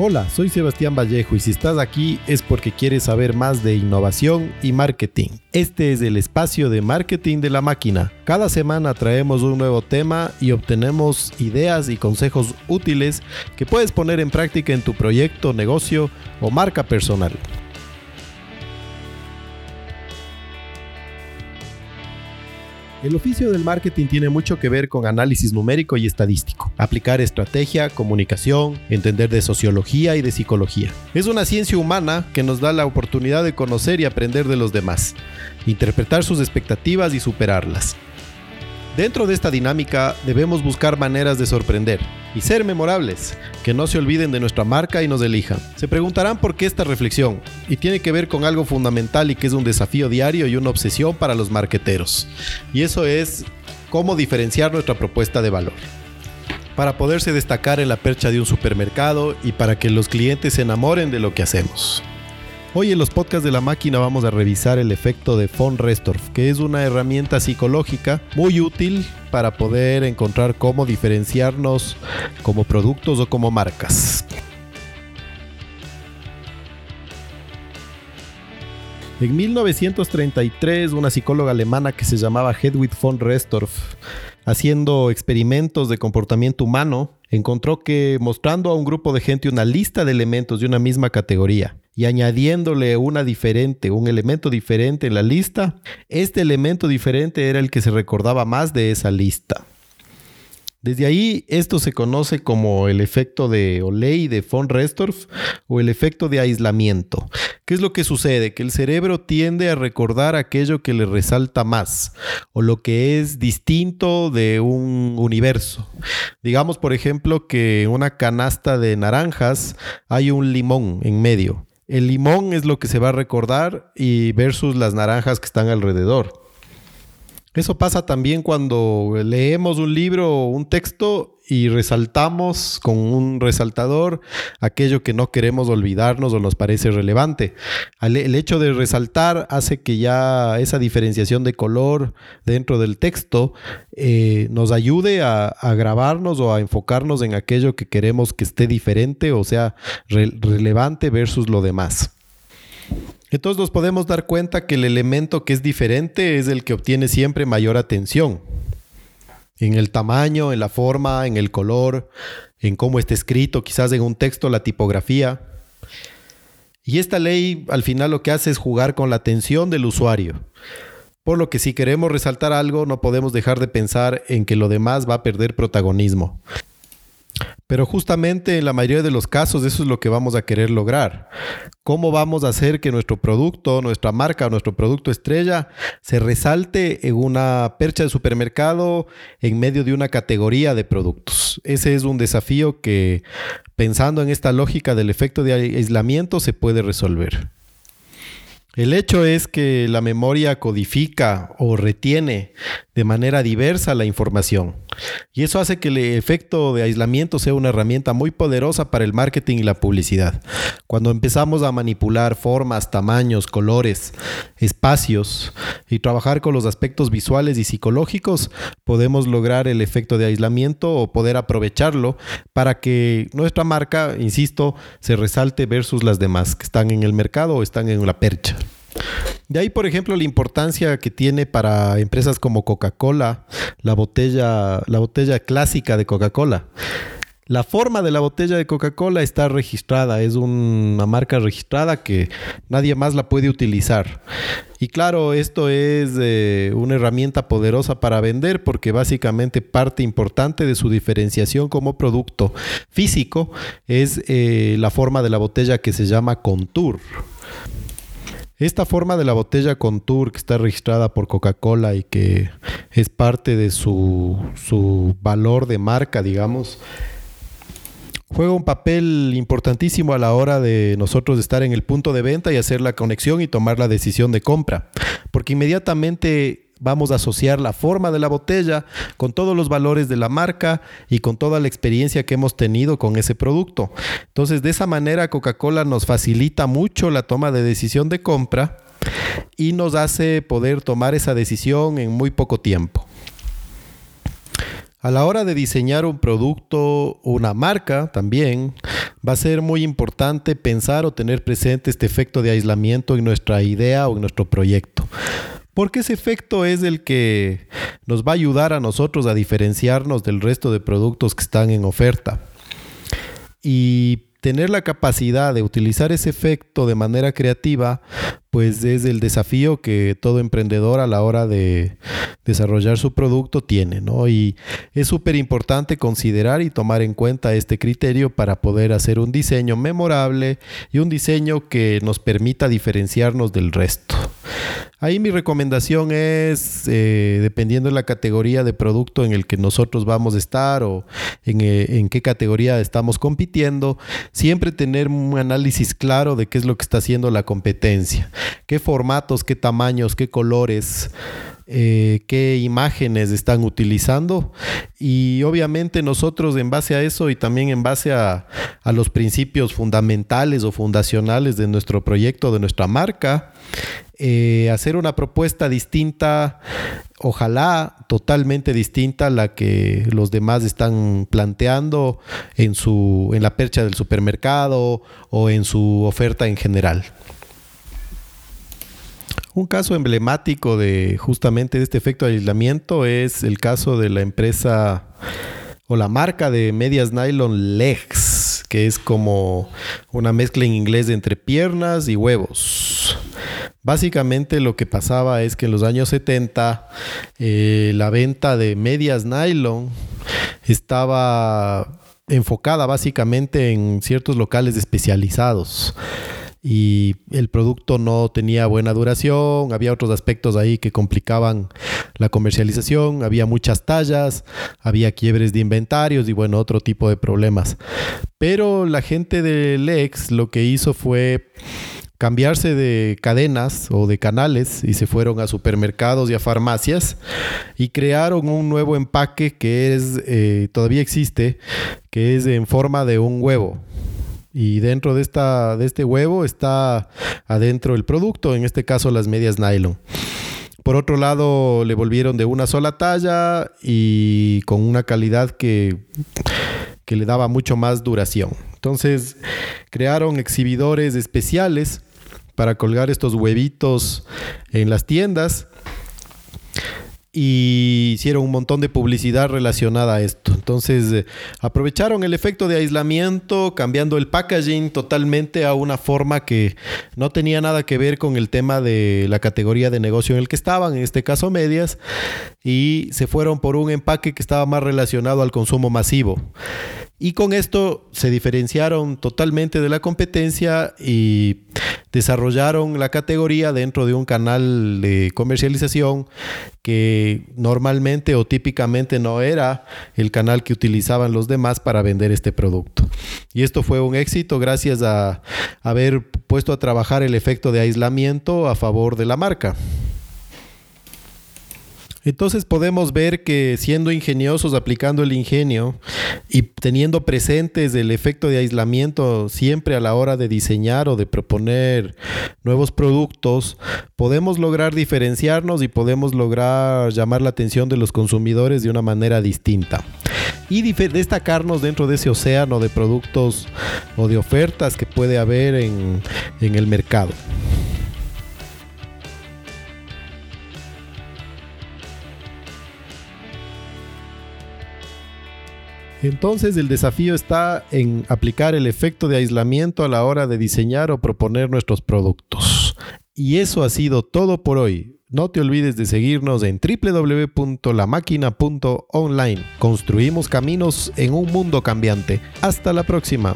Hola, soy Sebastián Vallejo y si estás aquí es porque quieres saber más de innovación y marketing. Este es el espacio de marketing de la máquina. Cada semana traemos un nuevo tema y obtenemos ideas y consejos útiles que puedes poner en práctica en tu proyecto, negocio o marca personal. El oficio del marketing tiene mucho que ver con análisis numérico y estadístico, aplicar estrategia, comunicación, entender de sociología y de psicología. Es una ciencia humana que nos da la oportunidad de conocer y aprender de los demás, interpretar sus expectativas y superarlas. Dentro de esta dinámica debemos buscar maneras de sorprender y ser memorables, que no se olviden de nuestra marca y nos elijan. Se preguntarán por qué esta reflexión, y tiene que ver con algo fundamental y que es un desafío diario y una obsesión para los marqueteros, y eso es cómo diferenciar nuestra propuesta de valor. Para poderse destacar en la percha de un supermercado y para que los clientes se enamoren de lo que hacemos. Hoy en los podcasts de la máquina vamos a revisar el efecto de von Restorff, que es una herramienta psicológica muy útil para poder encontrar cómo diferenciarnos como productos o como marcas. En 1933, una psicóloga alemana que se llamaba Hedwig von Restorff, haciendo experimentos de comportamiento humano, encontró que mostrando a un grupo de gente una lista de elementos de una misma categoría y añadiéndole una diferente, un elemento diferente en la lista, este elemento diferente era el que se recordaba más de esa lista. Desde ahí, esto se conoce como el efecto de Oley de von Restorff o el efecto de aislamiento. ¿Qué es lo que sucede? Que el cerebro tiende a recordar aquello que le resalta más o lo que es distinto de un universo. Digamos, por ejemplo, que en una canasta de naranjas hay un limón en medio. El limón es lo que se va a recordar y versus las naranjas que están alrededor. Eso pasa también cuando leemos un libro o un texto y resaltamos con un resaltador aquello que no queremos olvidarnos o nos parece relevante. El hecho de resaltar hace que ya esa diferenciación de color dentro del texto eh, nos ayude a, grabarnos o a enfocarnos en aquello que queremos que esté diferente o sea relevante versus lo demás. Entonces nos podemos dar cuenta que el elemento que es diferente es el que obtiene siempre mayor atención en el tamaño, en la forma, en el color, en cómo está escrito, quizás en un texto, la tipografía. Y esta ley al final lo que hace es jugar con la atención del usuario. Por lo que si queremos resaltar algo no podemos dejar de pensar en que lo demás va a perder protagonismo. Pero justamente en la mayoría de los casos eso es lo que vamos a querer lograr. ¿Cómo vamos a hacer que nuestro producto, nuestra marca, nuestro producto estrella se resalte en una percha de supermercado en medio de una categoría de productos? Ese es un desafío que pensando en esta lógica del efecto de aislamiento se puede resolver. El hecho es que la memoria codifica o retiene de manera diversa la información. Y eso hace que el efecto de aislamiento sea una herramienta muy poderosa para el marketing y la publicidad. Cuando empezamos a manipular formas, tamaños, colores, espacios y trabajar con los aspectos visuales y psicológicos, podemos lograr el efecto de aislamiento o poder aprovecharlo para que nuestra marca, insisto, se resalte versus las demás que están en el mercado o están en la percha. De ahí, por ejemplo, la importancia que tiene para empresas como Coca-Cola la botella, la botella clásica de Coca-Cola. La forma de la botella de Coca-Cola está registrada, es una marca registrada que nadie más la puede utilizar. Y claro, esto es eh, una herramienta poderosa para vender porque básicamente parte importante de su diferenciación como producto físico es eh, la forma de la botella que se llama Contour. Esta forma de la botella Contour que está registrada por Coca-Cola y que es parte de su, su valor de marca, digamos, juega un papel importantísimo a la hora de nosotros estar en el punto de venta y hacer la conexión y tomar la decisión de compra. Porque inmediatamente vamos a asociar la forma de la botella con todos los valores de la marca y con toda la experiencia que hemos tenido con ese producto. Entonces, de esa manera, Coca-Cola nos facilita mucho la toma de decisión de compra y nos hace poder tomar esa decisión en muy poco tiempo. A la hora de diseñar un producto, una marca también, va a ser muy importante pensar o tener presente este efecto de aislamiento en nuestra idea o en nuestro proyecto. Porque ese efecto es el que nos va a ayudar a nosotros a diferenciarnos del resto de productos que están en oferta. Y tener la capacidad de utilizar ese efecto de manera creativa, pues es el desafío que todo emprendedor a la hora de desarrollar su producto tiene, ¿no? Y es súper importante considerar y tomar en cuenta este criterio para poder hacer un diseño memorable y un diseño que nos permita diferenciarnos del resto. Ahí mi recomendación es, eh, dependiendo de la categoría de producto en el que nosotros vamos a estar o en, eh, en, qué categoría estamos compitiendo, siempre tener un análisis claro de qué es lo que está haciendo la competencia, qué formatos, qué tamaños, qué colores. Eh, qué imágenes están utilizando y obviamente nosotros en base a eso y también en base a, a los principios fundamentales o fundacionales de nuestro proyecto, de nuestra marca, eh, una propuesta distinta, ojalá totalmente distinta a la que los demás están planteando en, su, en la percha del supermercado o en su oferta en general. Un caso emblemático de justamente de este efecto de aislamiento es el caso de la empresa o la marca de medias nylon Legs, que es como una mezcla en inglés entre piernas y huevos. Básicamente lo que pasaba es que en los años 70 eh, la venta de medias nylon estaba enfocada básicamente en ciertos locales especializados y el producto no tenía buena duración, había otros aspectos ahí que complicaban la comercialización, había muchas tallas, había quiebres de inventarios y bueno, otro tipo de problemas. Pero la gente de Lex lo que hizo fue cambiarse de cadenas o de canales y se fueron a supermercados y a farmacias y crearon un nuevo empaque que es eh, todavía existe que es en forma de un huevo y dentro de, esta, de este huevo está adentro el producto, en este caso las medias nylon. Por otro lado, le volvieron de una sola talla y con una calidad que, que le daba mucho más duración. Entonces, crearon exhibidores especiales para colgar estos huevitos en las tiendas y hicieron un montón de publicidad relacionada a esto. Entonces eh, aprovecharon el efecto de aislamiento, cambiando el packaging totalmente a una forma que no tenía nada que ver con el tema de la categoría de negocio en el que estaban, en este caso medias, y se fueron por un empaque que estaba más relacionado al consumo masivo. Y con esto se diferenciaron totalmente de la competencia y desarrollaron la categoría dentro de un canal de comercialización que normalmente o típicamente no era el canal que utilizaban los demás para vender este producto. Y esto fue un éxito gracias a haber puesto a trabajar el efecto de aislamiento a favor de la marca. Entonces podemos ver que siendo ingeniosos, aplicando el ingenio y teniendo presentes el efecto de aislamiento siempre a la hora de diseñar o de proponer nuevos productos, podemos lograr diferenciarnos y podemos lograr llamar la atención de los consumidores de una manera distinta y destacarnos dentro de ese océano de productos o de ofertas que puede haber en, en el mercado. Entonces el desafío está en aplicar el efecto de aislamiento a la hora de diseñar o proponer nuestros productos. Y eso ha sido todo por hoy. No te olvides de seguirnos en www.lamáquina.online. Construimos caminos en un mundo cambiante. Hasta la próxima.